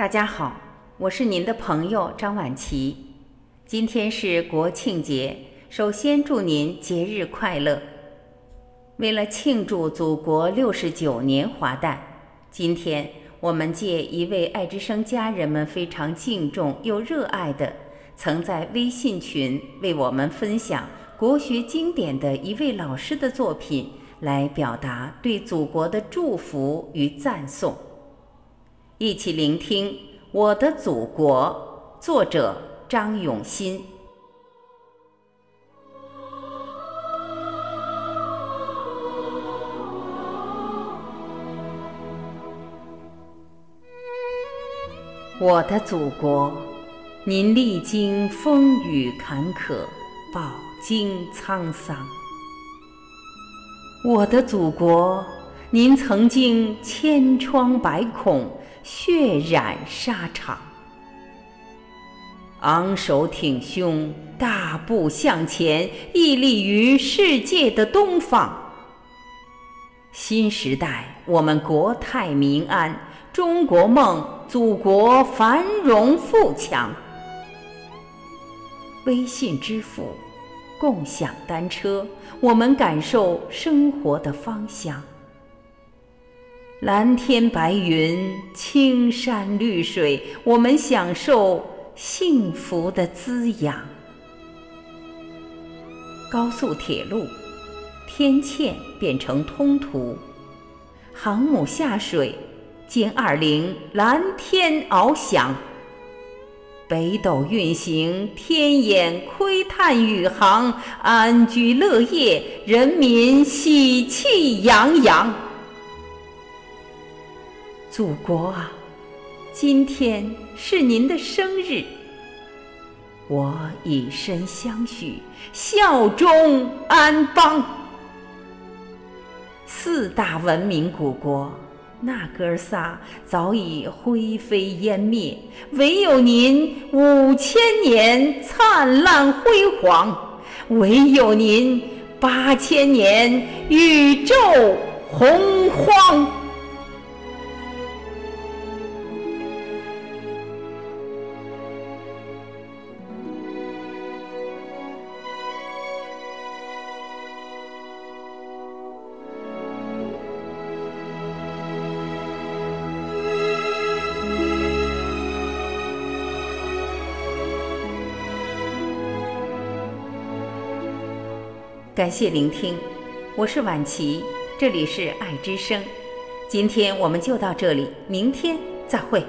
大家好，我是您的朋友张晚琪。今天是国庆节，首先祝您节日快乐。为了庆祝祖国六十九年华诞，今天我们借一位爱之声家人们非常敬重又热爱的，曾在微信群为我们分享国学经典的一位老师的作品，来表达对祖国的祝福与赞颂。一起聆听《我的祖国》，作者张永新。我的祖国，您历经风雨坎坷，饱经沧桑。我的祖国，您曾经千疮百孔。血染沙场，昂首挺胸，大步向前，屹立于世界的东方。新时代，我们国泰民安，中国梦，祖国繁荣富强。微信支付，共享单车，我们感受生活的芳香。蓝天白云，青山绿水，我们享受幸福的滋养。高速铁路，天堑变成通途；航母下水，歼二零蓝天翱翔；北斗运行，天眼窥探宇航，安居乐业，人民喜气洋洋。祖国啊，今天是您的生日，我以身相许，效忠安邦。四大文明古国，那哥仨早已灰飞烟灭，唯有您五千年灿烂辉煌，唯有您八千年宇宙洪荒。感谢聆听，我是婉琪，这里是爱之声。今天我们就到这里，明天再会。